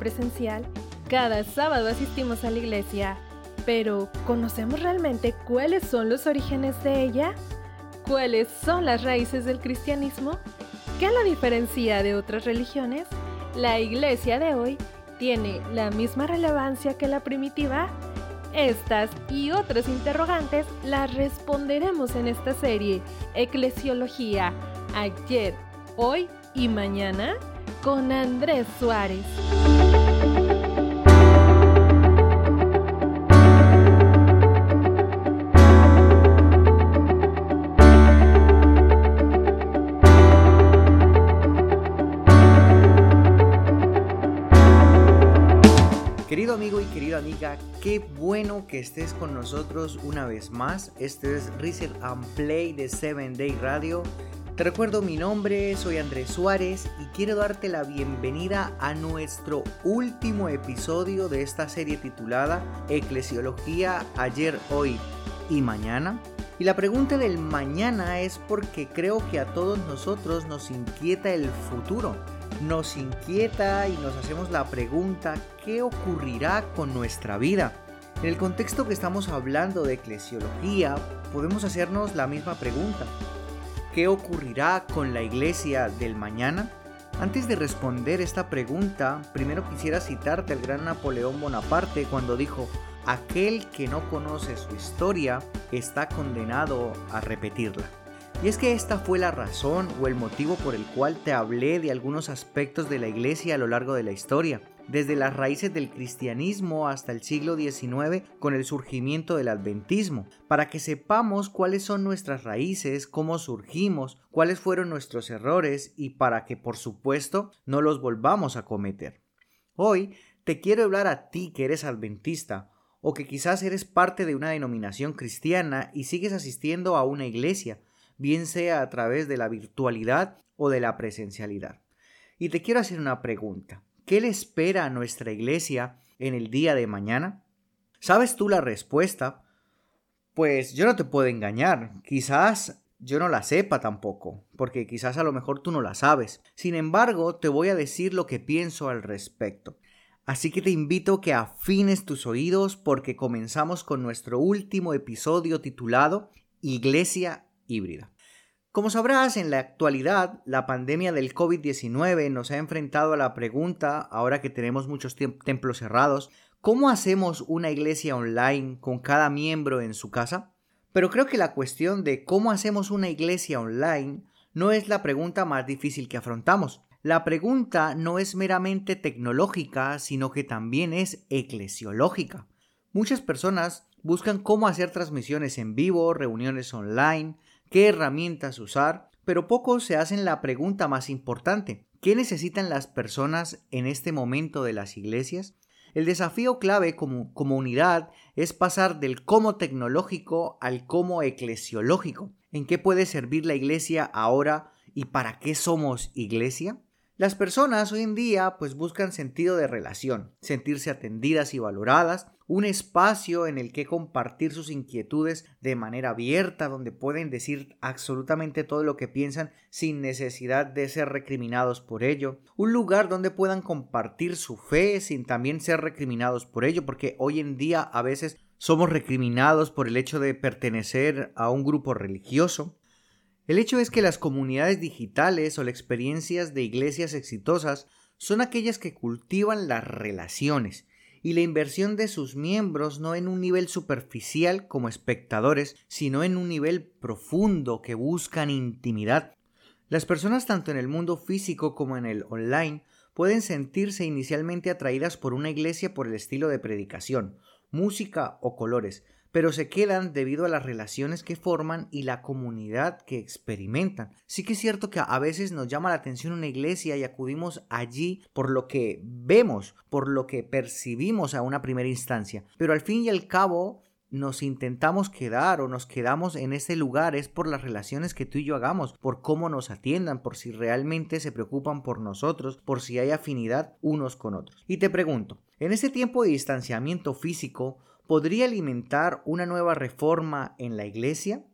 presencial, cada sábado asistimos a la iglesia. Pero, ¿conocemos realmente cuáles son los orígenes de ella? ¿Cuáles son las raíces del cristianismo? ¿Qué la diferencia de otras religiones? ¿La iglesia de hoy tiene la misma relevancia que la primitiva? Estas y otras interrogantes las responderemos en esta serie Eclesiología, ayer, hoy y mañana con Andrés Suárez. Querido amigo y querida amiga, qué bueno que estés con nosotros una vez más. Este es Reset and Play de 7 Day Radio. Te recuerdo mi nombre, soy Andrés Suárez y quiero darte la bienvenida a nuestro último episodio de esta serie titulada Eclesiología ayer, hoy y mañana. Y la pregunta del mañana es porque creo que a todos nosotros nos inquieta el futuro nos inquieta y nos hacemos la pregunta, ¿qué ocurrirá con nuestra vida? En el contexto que estamos hablando de eclesiología, podemos hacernos la misma pregunta. ¿Qué ocurrirá con la iglesia del mañana? Antes de responder esta pregunta, primero quisiera citarte al gran Napoleón Bonaparte cuando dijo, aquel que no conoce su historia está condenado a repetirla. Y es que esta fue la razón o el motivo por el cual te hablé de algunos aspectos de la iglesia a lo largo de la historia, desde las raíces del cristianismo hasta el siglo XIX con el surgimiento del adventismo, para que sepamos cuáles son nuestras raíces, cómo surgimos, cuáles fueron nuestros errores y para que por supuesto no los volvamos a cometer. Hoy te quiero hablar a ti que eres adventista o que quizás eres parte de una denominación cristiana y sigues asistiendo a una iglesia, bien sea a través de la virtualidad o de la presencialidad. Y te quiero hacer una pregunta. ¿Qué le espera a nuestra iglesia en el día de mañana? ¿Sabes tú la respuesta? Pues yo no te puedo engañar. Quizás yo no la sepa tampoco, porque quizás a lo mejor tú no la sabes. Sin embargo, te voy a decir lo que pienso al respecto. Así que te invito a que afines tus oídos porque comenzamos con nuestro último episodio titulado Iglesia híbrida. Como sabrás, en la actualidad, la pandemia del COVID-19 nos ha enfrentado a la pregunta, ahora que tenemos muchos templos cerrados, ¿cómo hacemos una iglesia online con cada miembro en su casa? Pero creo que la cuestión de cómo hacemos una iglesia online no es la pregunta más difícil que afrontamos. La pregunta no es meramente tecnológica, sino que también es eclesiológica. Muchas personas buscan cómo hacer transmisiones en vivo, reuniones online, qué herramientas usar, pero pocos se hacen la pregunta más importante, ¿qué necesitan las personas en este momento de las iglesias? El desafío clave como, unidad es pasar del cómo tecnológico al cómo eclesiológico. ¿En qué puede servir la iglesia ahora y para qué somos iglesia? Las personas hoy en día pues buscan sentido de relación, sentirse atendidas y valoradas, un espacio en el que compartir sus inquietudes de manera abierta, donde pueden decir absolutamente todo lo que piensan sin necesidad de ser recriminados por ello, un lugar donde puedan compartir su fe sin también ser recriminados por ello, porque hoy en día a veces somos recriminados por el hecho de pertenecer a un grupo religioso, el hecho es que las comunidades digitales o las experiencias de iglesias exitosas son aquellas que cultivan las relaciones y la inversión de sus miembros no en un nivel superficial como espectadores, sino en un nivel profundo que buscan intimidad. Las personas tanto en el mundo físico como en el online pueden sentirse inicialmente atraídas por una iglesia por el estilo de predicación, música o colores, pero se quedan debido a las relaciones que forman y la comunidad que experimentan. Sí que es cierto que a veces nos llama la atención una iglesia y acudimos allí por lo que vemos, por lo que percibimos a una primera instancia, pero al fin y al cabo nos intentamos quedar o nos quedamos en ese lugar es por las relaciones que tú y yo hagamos, por cómo nos atiendan, por si realmente se preocupan por nosotros, por si hay afinidad unos con otros. Y te pregunto, en ese tiempo de distanciamiento físico, podría alimentar una nueva reforma en la Iglesia?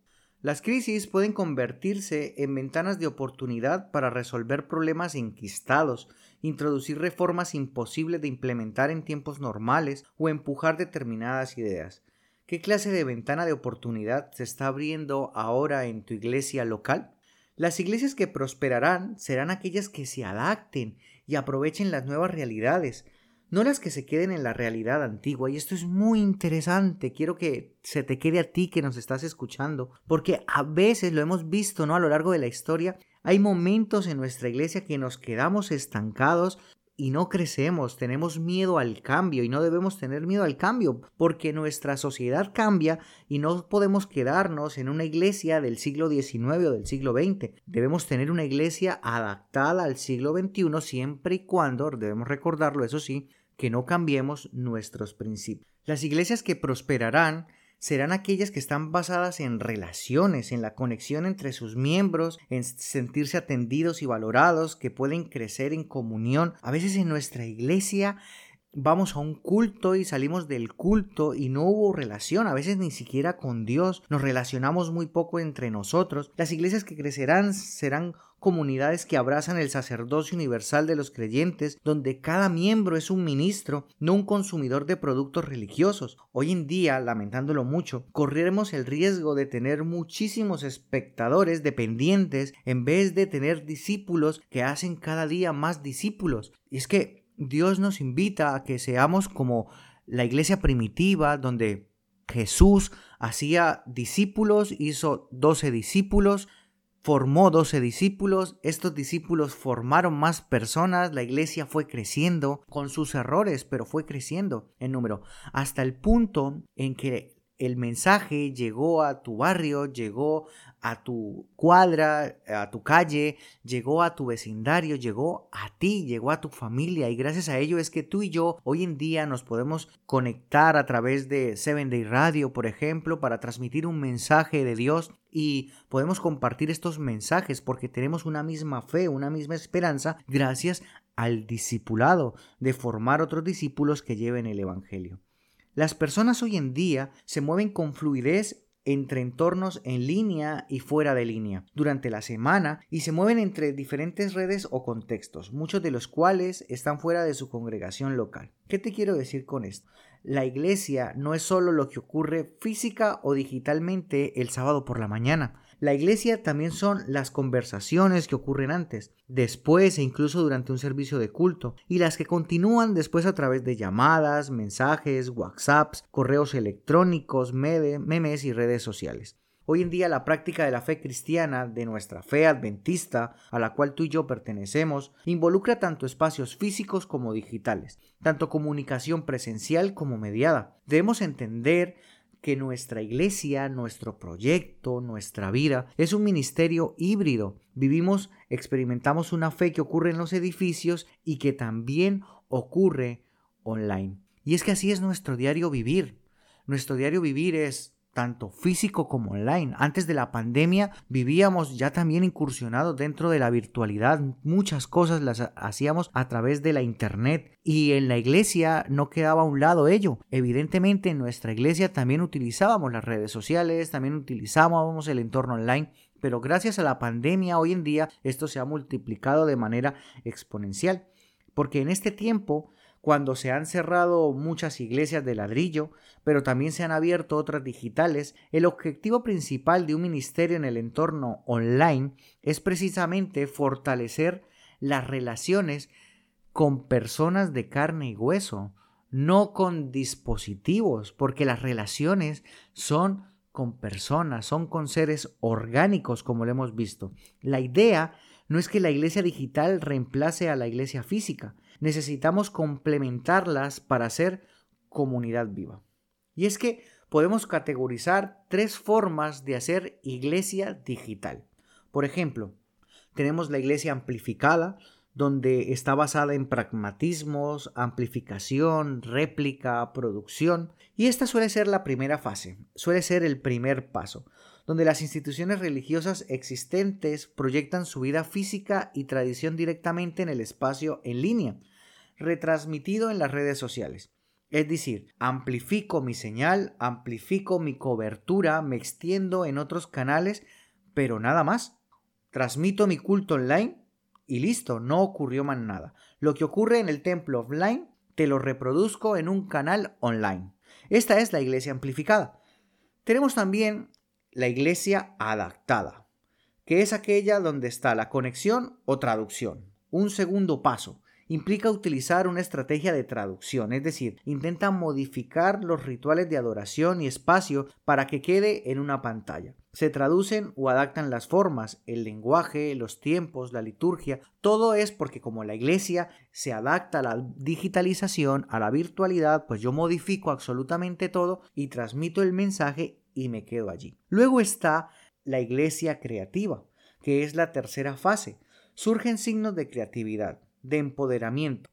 Las crisis pueden convertirse en ventanas de oportunidad para resolver problemas enquistados, introducir reformas imposibles de implementar en tiempos normales o empujar determinadas ideas. ¿Qué clase de ventana de oportunidad se está abriendo ahora en tu iglesia local? Las iglesias que prosperarán serán aquellas que se adapten y aprovechen las nuevas realidades, no las que se queden en la realidad antigua. Y esto es muy interesante, quiero que se te quede a ti que nos estás escuchando, porque a veces lo hemos visto, ¿no? A lo largo de la historia, hay momentos en nuestra iglesia que nos quedamos estancados y no crecemos, tenemos miedo al cambio y no debemos tener miedo al cambio porque nuestra sociedad cambia y no podemos quedarnos en una iglesia del siglo XIX o del siglo XX. Debemos tener una iglesia adaptada al siglo XXI siempre y cuando, debemos recordarlo eso sí, que no cambiemos nuestros principios. Las iglesias que prosperarán serán aquellas que están basadas en relaciones, en la conexión entre sus miembros, en sentirse atendidos y valorados, que pueden crecer en comunión. A veces en nuestra iglesia vamos a un culto y salimos del culto y no hubo relación, a veces ni siquiera con Dios, nos relacionamos muy poco entre nosotros. Las iglesias que crecerán serán comunidades que abrazan el sacerdocio universal de los creyentes, donde cada miembro es un ministro, no un consumidor de productos religiosos. Hoy en día, lamentándolo mucho, correremos el riesgo de tener muchísimos espectadores dependientes en vez de tener discípulos que hacen cada día más discípulos. Y es que Dios nos invita a que seamos como la iglesia primitiva, donde Jesús hacía discípulos, hizo doce discípulos, formó doce discípulos, estos discípulos formaron más personas, la iglesia fue creciendo con sus errores, pero fue creciendo en número, hasta el punto en que el mensaje llegó a tu barrio, llegó a tu cuadra, a tu calle, llegó a tu vecindario, llegó a ti, llegó a tu familia y gracias a ello es que tú y yo hoy en día nos podemos conectar a través de Seven Day Radio, por ejemplo, para transmitir un mensaje de Dios y podemos compartir estos mensajes porque tenemos una misma fe, una misma esperanza gracias al discipulado de formar otros discípulos que lleven el Evangelio. Las personas hoy en día se mueven con fluidez entre entornos en línea y fuera de línea durante la semana y se mueven entre diferentes redes o contextos, muchos de los cuales están fuera de su congregación local. ¿Qué te quiero decir con esto? La iglesia no es solo lo que ocurre física o digitalmente el sábado por la mañana. La iglesia también son las conversaciones que ocurren antes, después e incluso durante un servicio de culto, y las que continúan después a través de llamadas, mensajes, WhatsApps, correos electrónicos, memes y redes sociales. Hoy en día la práctica de la fe cristiana, de nuestra fe adventista, a la cual tú y yo pertenecemos, involucra tanto espacios físicos como digitales, tanto comunicación presencial como mediada. Debemos entender que nuestra iglesia, nuestro proyecto, nuestra vida es un ministerio híbrido. Vivimos, experimentamos una fe que ocurre en los edificios y que también ocurre online. Y es que así es nuestro diario vivir. Nuestro diario vivir es tanto físico como online. Antes de la pandemia vivíamos ya también incursionados dentro de la virtualidad. Muchas cosas las hacíamos a través de la internet y en la iglesia no quedaba a un lado ello. Evidentemente en nuestra iglesia también utilizábamos las redes sociales, también utilizábamos el entorno online. Pero gracias a la pandemia hoy en día esto se ha multiplicado de manera exponencial. Porque en este tiempo cuando se han cerrado muchas iglesias de ladrillo, pero también se han abierto otras digitales, el objetivo principal de un ministerio en el entorno online es precisamente fortalecer las relaciones con personas de carne y hueso, no con dispositivos, porque las relaciones son con personas, son con seres orgánicos, como lo hemos visto. La idea no es que la iglesia digital reemplace a la iglesia física, necesitamos complementarlas para ser comunidad viva. Y es que podemos categorizar tres formas de hacer iglesia digital. Por ejemplo, tenemos la iglesia amplificada, donde está basada en pragmatismos, amplificación, réplica, producción, y esta suele ser la primera fase, suele ser el primer paso donde las instituciones religiosas existentes proyectan su vida física y tradición directamente en el espacio en línea, retransmitido en las redes sociales. Es decir, amplifico mi señal, amplifico mi cobertura, me extiendo en otros canales, pero nada más. Transmito mi culto online y listo, no ocurrió más nada. Lo que ocurre en el templo offline, te lo reproduzco en un canal online. Esta es la iglesia amplificada. Tenemos también la iglesia adaptada, que es aquella donde está la conexión o traducción. Un segundo paso implica utilizar una estrategia de traducción, es decir, intenta modificar los rituales de adoración y espacio para que quede en una pantalla. Se traducen o adaptan las formas, el lenguaje, los tiempos, la liturgia, todo es porque como la iglesia se adapta a la digitalización, a la virtualidad, pues yo modifico absolutamente todo y transmito el mensaje y me quedo allí. Luego está la iglesia creativa, que es la tercera fase. Surgen signos de creatividad de empoderamiento.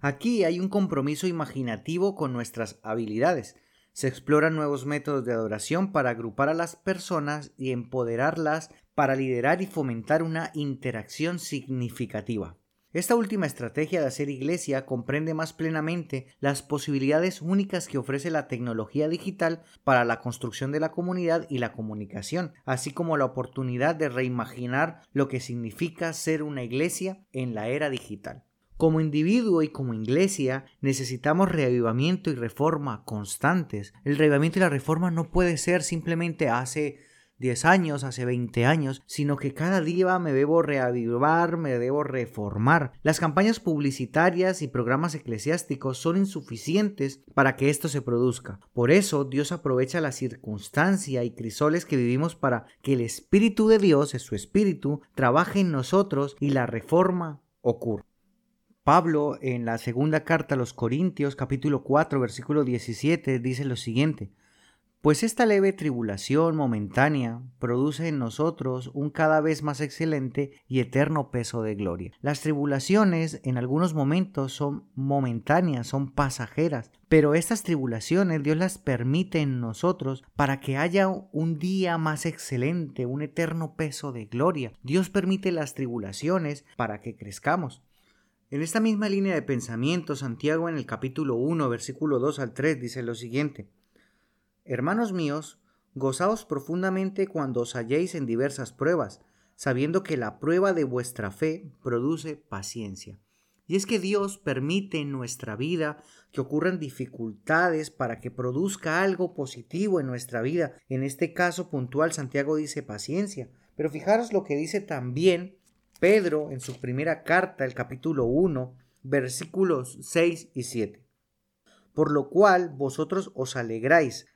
Aquí hay un compromiso imaginativo con nuestras habilidades. Se exploran nuevos métodos de adoración para agrupar a las personas y empoderarlas para liderar y fomentar una interacción significativa. Esta última estrategia de hacer iglesia comprende más plenamente las posibilidades únicas que ofrece la tecnología digital para la construcción de la comunidad y la comunicación, así como la oportunidad de reimaginar lo que significa ser una iglesia en la era digital. Como individuo y como iglesia necesitamos reavivamiento y reforma constantes. El reavivamiento y la reforma no puede ser simplemente hace 10 años, hace 20 años, sino que cada día me debo reavivar, me debo reformar. Las campañas publicitarias y programas eclesiásticos son insuficientes para que esto se produzca. Por eso Dios aprovecha la circunstancia y crisoles que vivimos para que el Espíritu de Dios, es su Espíritu, trabaje en nosotros y la reforma ocurra. Pablo en la segunda carta a los Corintios capítulo 4 versículo 17 dice lo siguiente, pues esta leve tribulación momentánea produce en nosotros un cada vez más excelente y eterno peso de gloria. Las tribulaciones en algunos momentos son momentáneas, son pasajeras, pero estas tribulaciones Dios las permite en nosotros para que haya un día más excelente, un eterno peso de gloria. Dios permite las tribulaciones para que crezcamos. En esta misma línea de pensamiento, Santiago en el capítulo 1, versículo 2 al 3 dice lo siguiente. Hermanos míos, gozaos profundamente cuando os halléis en diversas pruebas, sabiendo que la prueba de vuestra fe produce paciencia. Y es que Dios permite en nuestra vida que ocurran dificultades para que produzca algo positivo en nuestra vida. En este caso puntual, Santiago dice paciencia. Pero fijaros lo que dice también Pedro en su primera carta, el capítulo 1, versículos 6 y 7. Por lo cual vosotros os alegráis,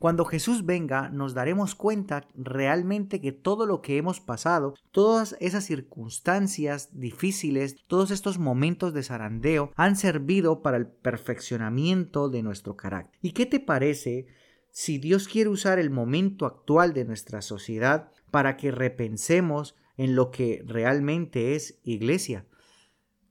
Cuando Jesús venga, nos daremos cuenta realmente que todo lo que hemos pasado, todas esas circunstancias difíciles, todos estos momentos de zarandeo han servido para el perfeccionamiento de nuestro carácter. ¿Y qué te parece si Dios quiere usar el momento actual de nuestra sociedad para que repensemos en lo que realmente es iglesia?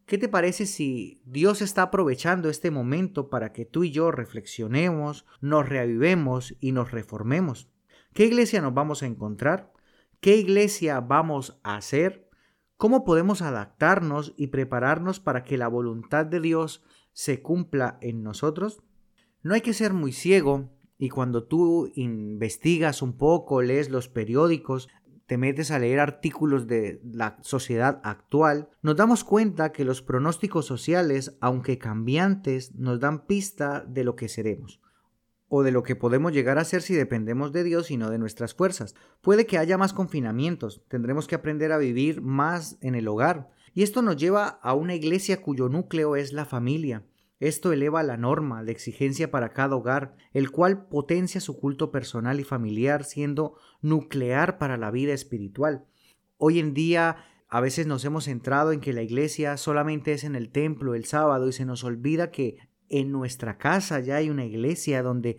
¿Qué te parece si Dios está aprovechando este momento para que tú y yo reflexionemos, nos reavivemos y nos reformemos? ¿Qué iglesia nos vamos a encontrar? ¿Qué iglesia vamos a hacer? ¿Cómo podemos adaptarnos y prepararnos para que la voluntad de Dios se cumpla en nosotros? No hay que ser muy ciego y cuando tú investigas un poco, lees los periódicos, te metes a leer artículos de la sociedad actual, nos damos cuenta que los pronósticos sociales, aunque cambiantes, nos dan pista de lo que seremos o de lo que podemos llegar a ser si dependemos de Dios y no de nuestras fuerzas. Puede que haya más confinamientos, tendremos que aprender a vivir más en el hogar, y esto nos lleva a una iglesia cuyo núcleo es la familia, esto eleva la norma, la exigencia para cada hogar, el cual potencia su culto personal y familiar, siendo nuclear para la vida espiritual. Hoy en día a veces nos hemos centrado en que la iglesia solamente es en el templo el sábado y se nos olvida que en nuestra casa ya hay una iglesia donde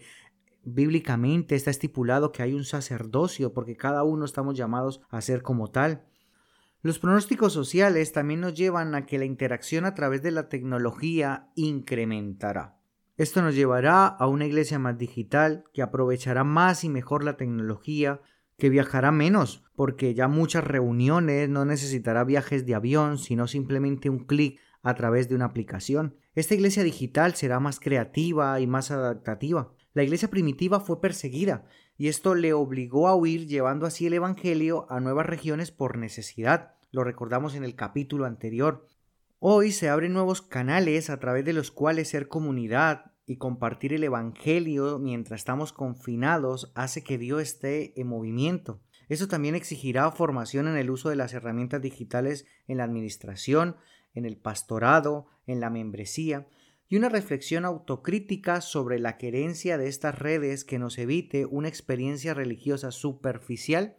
bíblicamente está estipulado que hay un sacerdocio porque cada uno estamos llamados a ser como tal. Los pronósticos sociales también nos llevan a que la interacción a través de la tecnología incrementará. Esto nos llevará a una iglesia más digital, que aprovechará más y mejor la tecnología, que viajará menos, porque ya muchas reuniones no necesitará viajes de avión, sino simplemente un clic a través de una aplicación. Esta iglesia digital será más creativa y más adaptativa. La iglesia primitiva fue perseguida y esto le obligó a huir llevando así el Evangelio a nuevas regiones por necesidad. Lo recordamos en el capítulo anterior. Hoy se abren nuevos canales a través de los cuales ser comunidad y compartir el Evangelio mientras estamos confinados hace que Dios esté en movimiento. Eso también exigirá formación en el uso de las herramientas digitales en la administración, en el pastorado, en la membresía, y una reflexión autocrítica sobre la querencia de estas redes que nos evite una experiencia religiosa superficial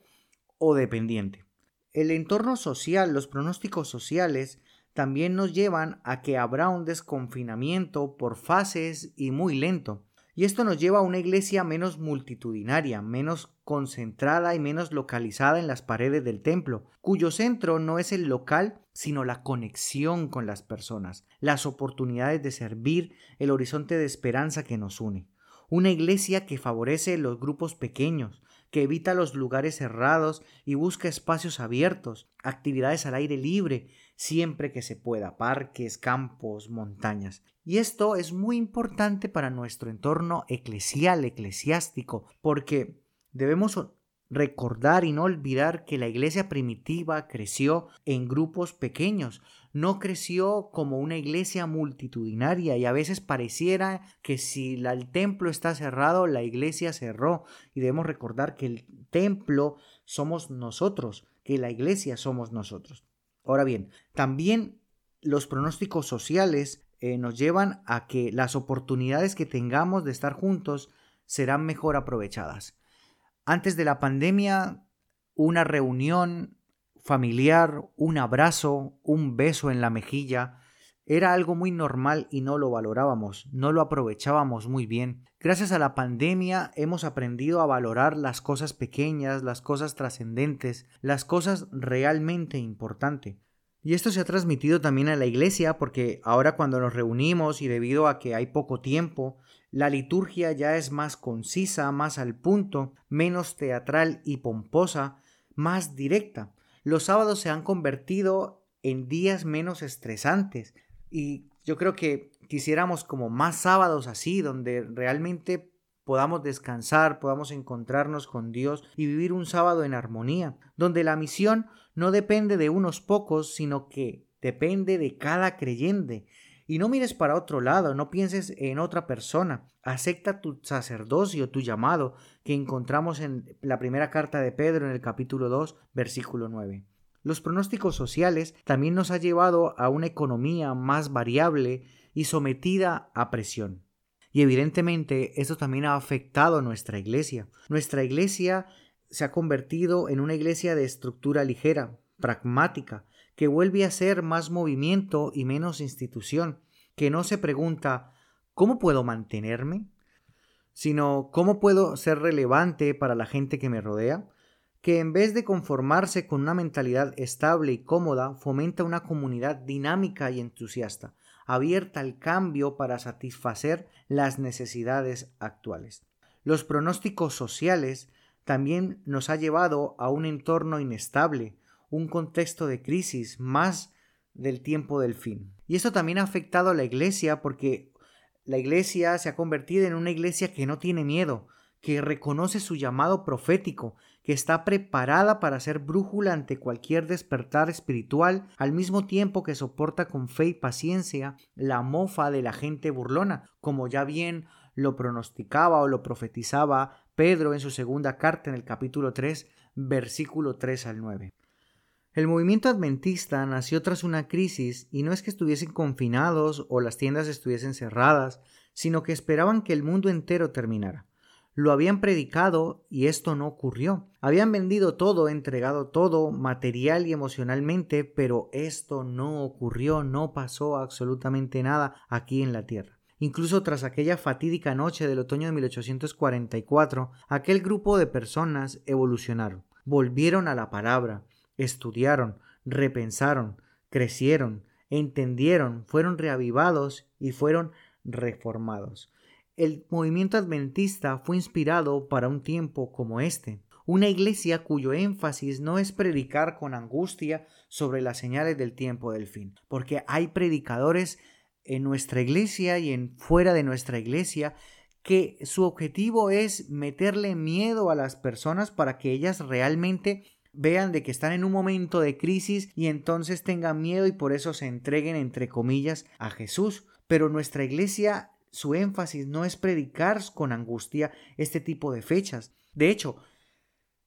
o dependiente. El entorno social, los pronósticos sociales, también nos llevan a que habrá un desconfinamiento por fases y muy lento. Y esto nos lleva a una iglesia menos multitudinaria, menos concentrada y menos localizada en las paredes del templo, cuyo centro no es el local, sino la conexión con las personas, las oportunidades de servir, el horizonte de esperanza que nos une. Una iglesia que favorece los grupos pequeños, que evita los lugares cerrados y busca espacios abiertos, actividades al aire libre, siempre que se pueda, parques, campos, montañas. Y esto es muy importante para nuestro entorno eclesial, eclesiástico, porque debemos recordar y no olvidar que la iglesia primitiva creció en grupos pequeños, no creció como una iglesia multitudinaria y a veces pareciera que si el templo está cerrado, la iglesia cerró y debemos recordar que el templo somos nosotros, que la iglesia somos nosotros. Ahora bien, también los pronósticos sociales eh, nos llevan a que las oportunidades que tengamos de estar juntos serán mejor aprovechadas. Antes de la pandemia, una reunión familiar, un abrazo, un beso en la mejilla, era algo muy normal y no lo valorábamos, no lo aprovechábamos muy bien. Gracias a la pandemia hemos aprendido a valorar las cosas pequeñas, las cosas trascendentes, las cosas realmente importantes. Y esto se ha transmitido también a la iglesia porque ahora cuando nos reunimos y debido a que hay poco tiempo, la liturgia ya es más concisa, más al punto, menos teatral y pomposa, más directa. Los sábados se han convertido en días menos estresantes y yo creo que quisiéramos como más sábados así, donde realmente podamos descansar, podamos encontrarnos con Dios y vivir un sábado en armonía, donde la misión no depende de unos pocos, sino que depende de cada creyente, y no mires para otro lado, no pienses en otra persona. Acepta tu sacerdocio, tu llamado, que encontramos en la primera carta de Pedro en el capítulo 2, versículo 9. Los pronósticos sociales también nos ha llevado a una economía más variable y sometida a presión. Y evidentemente esto también ha afectado a nuestra iglesia. Nuestra iglesia se ha convertido en una iglesia de estructura ligera, pragmática, que vuelve a ser más movimiento y menos institución, que no se pregunta ¿cómo puedo mantenerme? sino ¿cómo puedo ser relevante para la gente que me rodea? Que en vez de conformarse con una mentalidad estable y cómoda, fomenta una comunidad dinámica y entusiasta, abierta al cambio para satisfacer las necesidades actuales. Los pronósticos sociales también nos ha llevado a un entorno inestable, un contexto de crisis más del tiempo del fin. Y esto también ha afectado a la iglesia porque la iglesia se ha convertido en una iglesia que no tiene miedo, que reconoce su llamado profético, que está preparada para ser brújula ante cualquier despertar espiritual, al mismo tiempo que soporta con fe y paciencia la mofa de la gente burlona, como ya bien lo pronosticaba o lo profetizaba Pedro en su segunda carta en el capítulo 3, versículo 3 al 9. El movimiento adventista nació tras una crisis y no es que estuviesen confinados o las tiendas estuviesen cerradas, sino que esperaban que el mundo entero terminara. Lo habían predicado y esto no ocurrió. Habían vendido todo, entregado todo, material y emocionalmente, pero esto no ocurrió, no pasó absolutamente nada aquí en la tierra. Incluso tras aquella fatídica noche del otoño de 1844, aquel grupo de personas evolucionaron, volvieron a la palabra, estudiaron, repensaron, crecieron, entendieron, fueron reavivados y fueron reformados. El movimiento adventista fue inspirado para un tiempo como este, una iglesia cuyo énfasis no es predicar con angustia sobre las señales del tiempo del fin, porque hay predicadores en nuestra iglesia y en fuera de nuestra iglesia que su objetivo es meterle miedo a las personas para que ellas realmente vean de que están en un momento de crisis y entonces tengan miedo y por eso se entreguen entre comillas a Jesús. Pero nuestra iglesia, su énfasis no es predicar con angustia este tipo de fechas. De hecho,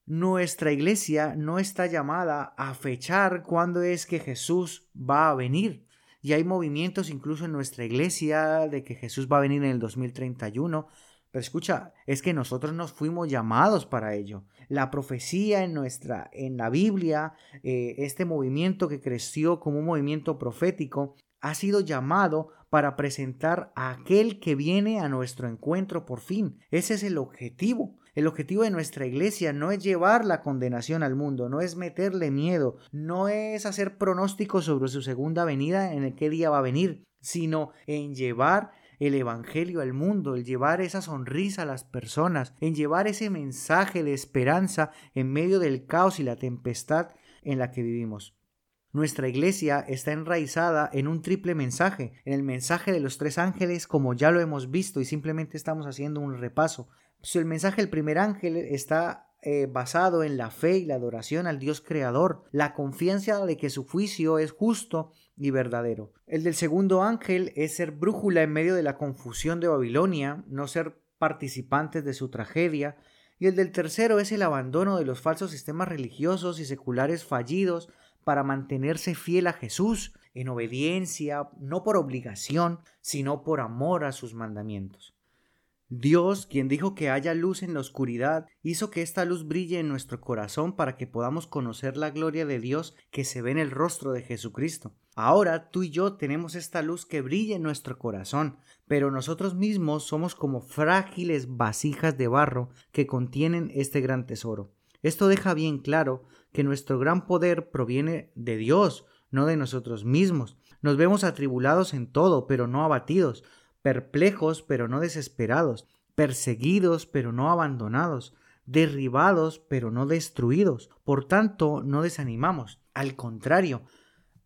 nuestra iglesia no está llamada a fechar cuándo es que Jesús va a venir. Y hay movimientos incluso en nuestra iglesia de que Jesús va a venir en el 2031. Pero escucha, es que nosotros nos fuimos llamados para ello. La profecía en nuestra, en la Biblia, eh, este movimiento que creció como un movimiento profético, ha sido llamado para presentar a aquel que viene a nuestro encuentro por fin. Ese es el objetivo. El objetivo de nuestra iglesia no es llevar la condenación al mundo, no es meterle miedo, no es hacer pronósticos sobre su segunda venida en el qué día va a venir, sino en llevar el Evangelio al mundo, el llevar esa sonrisa a las personas, en llevar ese mensaje de esperanza en medio del caos y la tempestad en la que vivimos. Nuestra iglesia está enraizada en un triple mensaje, en el mensaje de los tres ángeles como ya lo hemos visto y simplemente estamos haciendo un repaso. Pues el mensaje del primer ángel está eh, basado en la fe y la adoración al Dios creador, la confianza de que su juicio es justo y verdadero. El del segundo ángel es ser brújula en medio de la confusión de Babilonia, no ser participantes de su tragedia, y el del tercero es el abandono de los falsos sistemas religiosos y seculares fallidos para mantenerse fiel a Jesús en obediencia, no por obligación, sino por amor a sus mandamientos. Dios, quien dijo que haya luz en la oscuridad, hizo que esta luz brille en nuestro corazón para que podamos conocer la gloria de Dios que se ve en el rostro de Jesucristo. Ahora tú y yo tenemos esta luz que brilla en nuestro corazón, pero nosotros mismos somos como frágiles vasijas de barro que contienen este gran tesoro. Esto deja bien claro que nuestro gran poder proviene de Dios, no de nosotros mismos. Nos vemos atribulados en todo, pero no abatidos, perplejos, pero no desesperados, perseguidos, pero no abandonados, derribados, pero no destruidos. Por tanto, no desanimamos. Al contrario,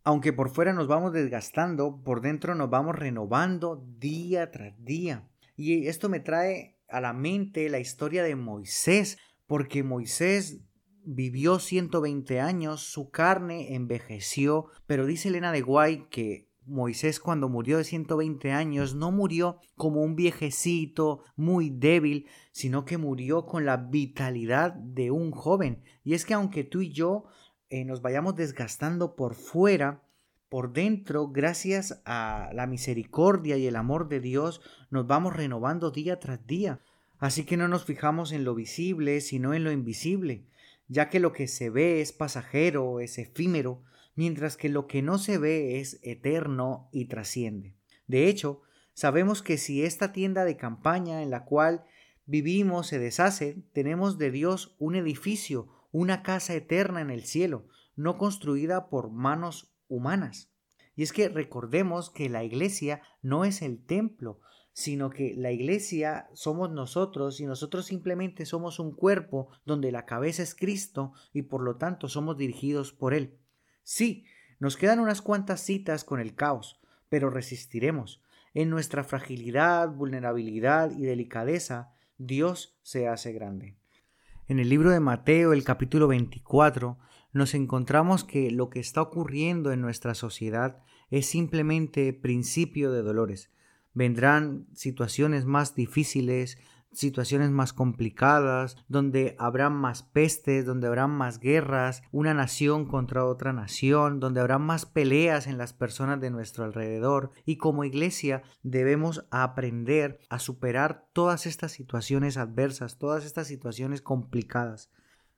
aunque por fuera nos vamos desgastando, por dentro nos vamos renovando día tras día. Y esto me trae a la mente la historia de Moisés porque Moisés vivió 120 años, su carne envejeció, pero dice Elena de Guay que Moisés cuando murió de 120 años no murió como un viejecito muy débil, sino que murió con la vitalidad de un joven. Y es que aunque tú y yo eh, nos vayamos desgastando por fuera, por dentro, gracias a la misericordia y el amor de Dios, nos vamos renovando día tras día. Así que no nos fijamos en lo visible, sino en lo invisible, ya que lo que se ve es pasajero, es efímero, mientras que lo que no se ve es eterno y trasciende. De hecho, sabemos que si esta tienda de campaña en la cual vivimos se deshace, tenemos de Dios un edificio, una casa eterna en el cielo, no construida por manos humanas. Y es que recordemos que la iglesia no es el templo, sino que la iglesia somos nosotros y nosotros simplemente somos un cuerpo donde la cabeza es Cristo y por lo tanto somos dirigidos por Él. Sí, nos quedan unas cuantas citas con el caos, pero resistiremos. En nuestra fragilidad, vulnerabilidad y delicadeza, Dios se hace grande. En el libro de Mateo, el capítulo 24, nos encontramos que lo que está ocurriendo en nuestra sociedad es simplemente principio de dolores vendrán situaciones más difíciles, situaciones más complicadas, donde habrá más pestes, donde habrá más guerras, una nación contra otra nación, donde habrá más peleas en las personas de nuestro alrededor y como iglesia debemos aprender a superar todas estas situaciones adversas, todas estas situaciones complicadas.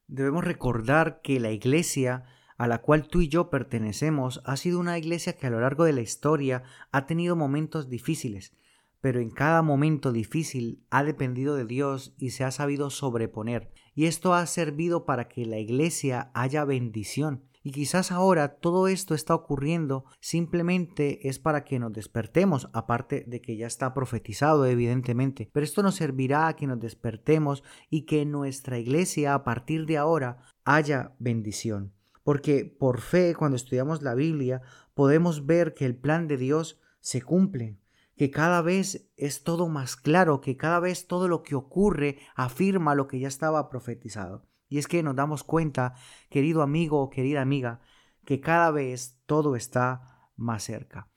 Debemos recordar que la iglesia a la cual tú y yo pertenecemos ha sido una iglesia que a lo largo de la historia ha tenido momentos difíciles, pero en cada momento difícil ha dependido de Dios y se ha sabido sobreponer. Y esto ha servido para que la iglesia haya bendición. Y quizás ahora todo esto está ocurriendo simplemente es para que nos despertemos, aparte de que ya está profetizado evidentemente, pero esto nos servirá a que nos despertemos y que en nuestra iglesia a partir de ahora haya bendición. Porque por fe, cuando estudiamos la Biblia, podemos ver que el plan de Dios se cumple, que cada vez es todo más claro, que cada vez todo lo que ocurre afirma lo que ya estaba profetizado. Y es que nos damos cuenta, querido amigo o querida amiga, que cada vez todo está más cerca.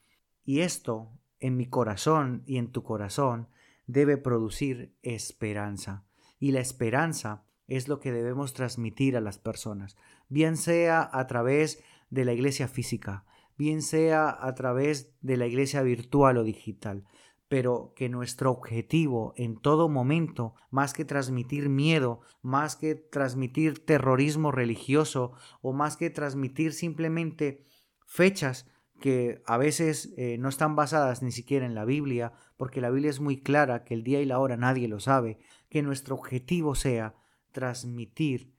Y esto en mi corazón y en tu corazón debe producir esperanza. Y la esperanza es lo que debemos transmitir a las personas, bien sea a través de la iglesia física, bien sea a través de la iglesia virtual o digital, pero que nuestro objetivo en todo momento, más que transmitir miedo, más que transmitir terrorismo religioso o más que transmitir simplemente fechas que a veces eh, no están basadas ni siquiera en la Biblia, porque la Biblia es muy clara que el día y la hora nadie lo sabe, que nuestro objetivo sea transmitir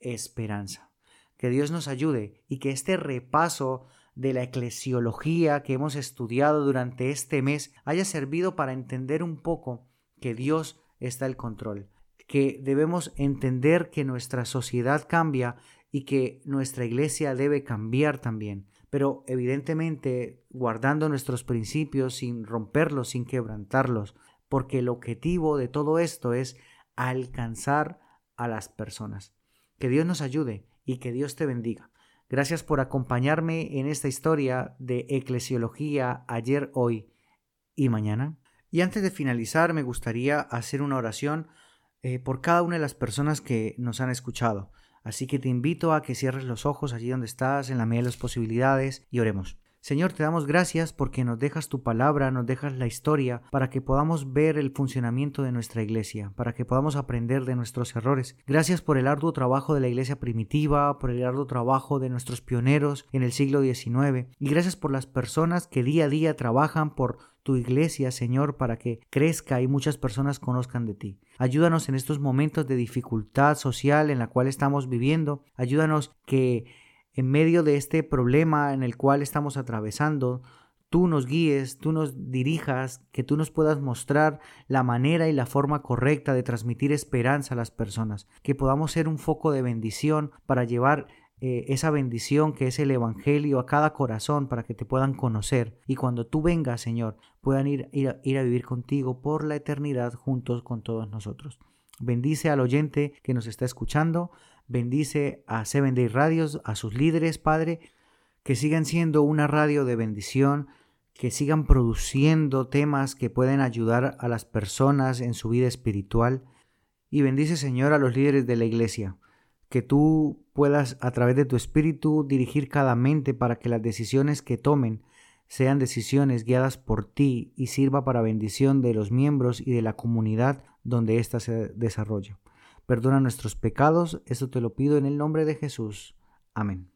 esperanza. Que Dios nos ayude y que este repaso de la eclesiología que hemos estudiado durante este mes haya servido para entender un poco que Dios está al control, que debemos entender que nuestra sociedad cambia y que nuestra iglesia debe cambiar también, pero evidentemente guardando nuestros principios sin romperlos, sin quebrantarlos, porque el objetivo de todo esto es alcanzar a las personas. Que Dios nos ayude y que Dios te bendiga. Gracias por acompañarme en esta historia de eclesiología ayer, hoy y mañana. Y antes de finalizar, me gustaría hacer una oración eh, por cada una de las personas que nos han escuchado. Así que te invito a que cierres los ojos allí donde estás, en la medida de las posibilidades, y oremos. Señor, te damos gracias porque nos dejas tu palabra, nos dejas la historia, para que podamos ver el funcionamiento de nuestra iglesia, para que podamos aprender de nuestros errores. Gracias por el arduo trabajo de la iglesia primitiva, por el arduo trabajo de nuestros pioneros en el siglo XIX, y gracias por las personas que día a día trabajan por tu iglesia, Señor, para que crezca y muchas personas conozcan de ti. Ayúdanos en estos momentos de dificultad social en la cual estamos viviendo. Ayúdanos que en medio de este problema en el cual estamos atravesando, tú nos guíes, tú nos dirijas, que tú nos puedas mostrar la manera y la forma correcta de transmitir esperanza a las personas, que podamos ser un foco de bendición para llevar eh, esa bendición que es el Evangelio a cada corazón para que te puedan conocer y cuando tú vengas, Señor, puedan ir, ir, ir a vivir contigo por la eternidad juntos con todos nosotros. Bendice al oyente que nos está escuchando, Bendice a Seven Day Radios, a sus líderes, Padre, que sigan siendo una radio de bendición, que sigan produciendo temas que pueden ayudar a las personas en su vida espiritual. Y bendice, Señor, a los líderes de la iglesia, que tú puedas a través de tu espíritu dirigir cada mente para que las decisiones que tomen sean decisiones guiadas por ti y sirva para bendición de los miembros y de la comunidad donde ésta se desarrolla. Perdona nuestros pecados, esto te lo pido en el nombre de Jesús. Amén.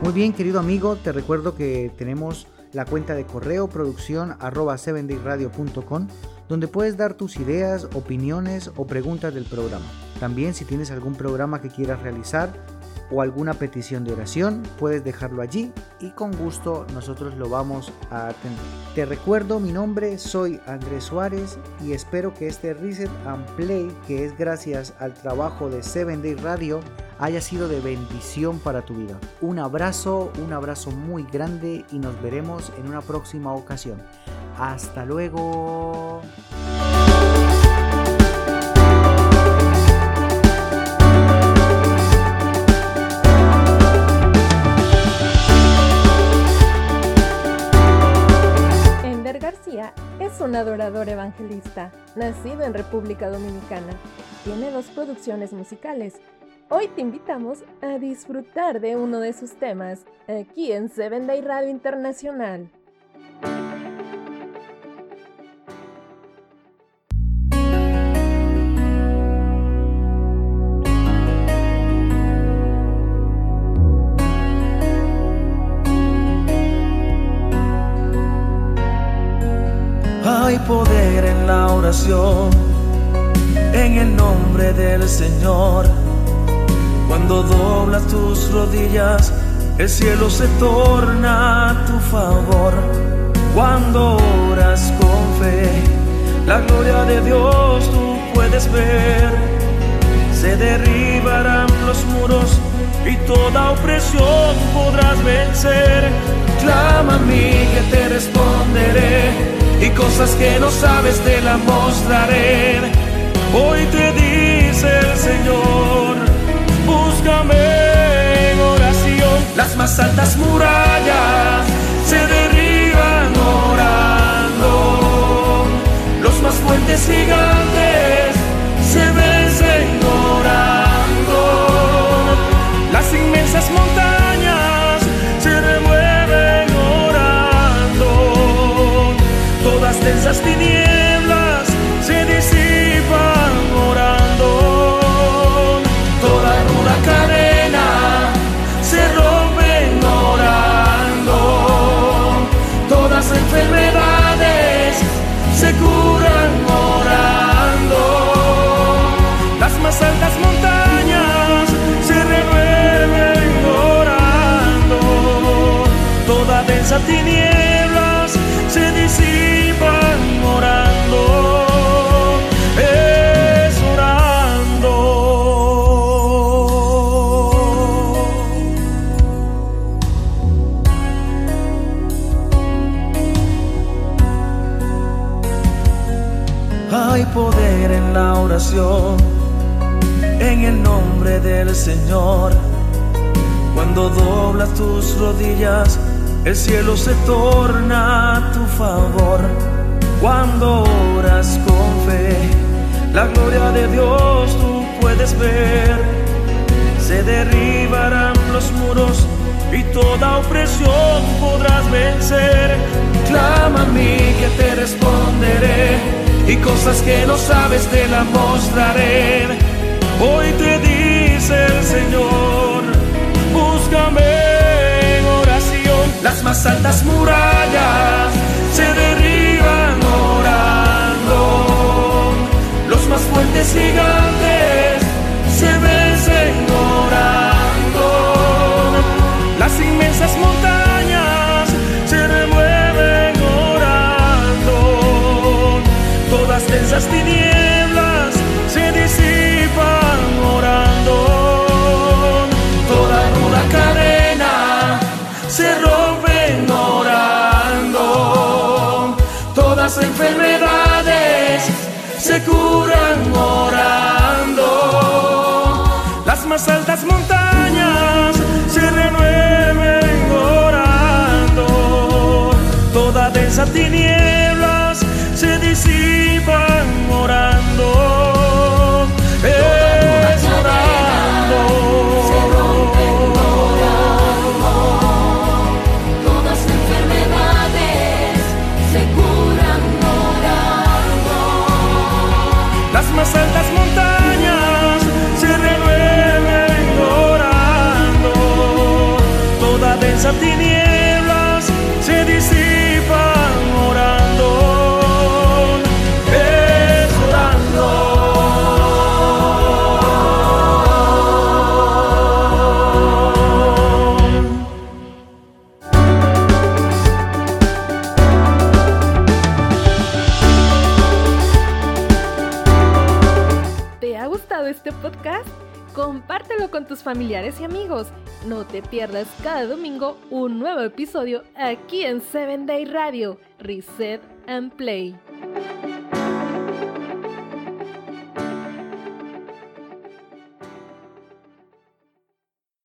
Muy bien, querido amigo, te recuerdo que tenemos la cuenta de correo producción arroba donde puedes dar tus ideas, opiniones o preguntas del programa. También si tienes algún programa que quieras realizar, o alguna petición de oración, puedes dejarlo allí y con gusto nosotros lo vamos a atender. Te recuerdo mi nombre, soy Andrés Suárez y espero que este Reset and Play, que es gracias al trabajo de Seven Day Radio, haya sido de bendición para tu vida. Un abrazo, un abrazo muy grande y nos veremos en una próxima ocasión. Hasta luego. Un adorador evangelista, nacido en República Dominicana. Tiene dos producciones musicales. Hoy te invitamos a disfrutar de uno de sus temas aquí en Seven Day Radio Internacional. En la oración, en el nombre del Señor. Cuando doblas tus rodillas el cielo se torna a tu favor cuando oras con fe. La gloria de Dios tú puedes ver. Se derribarán los muros y toda opresión podrás vencer. Clama a mí que te responderé y cosas que no sabes te las mostraré. Hoy te dice el Señor, búscame en oración. Las más altas murallas se derriban orando. Los más fuertes gigantes se vencen Señor. Cuando doblas tus rodillas, el cielo se torna a tu favor. Cuando oras con fe, la gloria de Dios tú puedes ver. Se derribarán los muros y toda opresión podrás vencer. Clama a mí que te responderé y cosas que no sabes te las mostraré. Hoy te Las altas murallas se derriban orando. Los más fuertes gigantes se vencen orando. Las inmensas montañas se remueven orando. Todas densas tinieblas se aquí en 7 Day Radio, Reset and Play.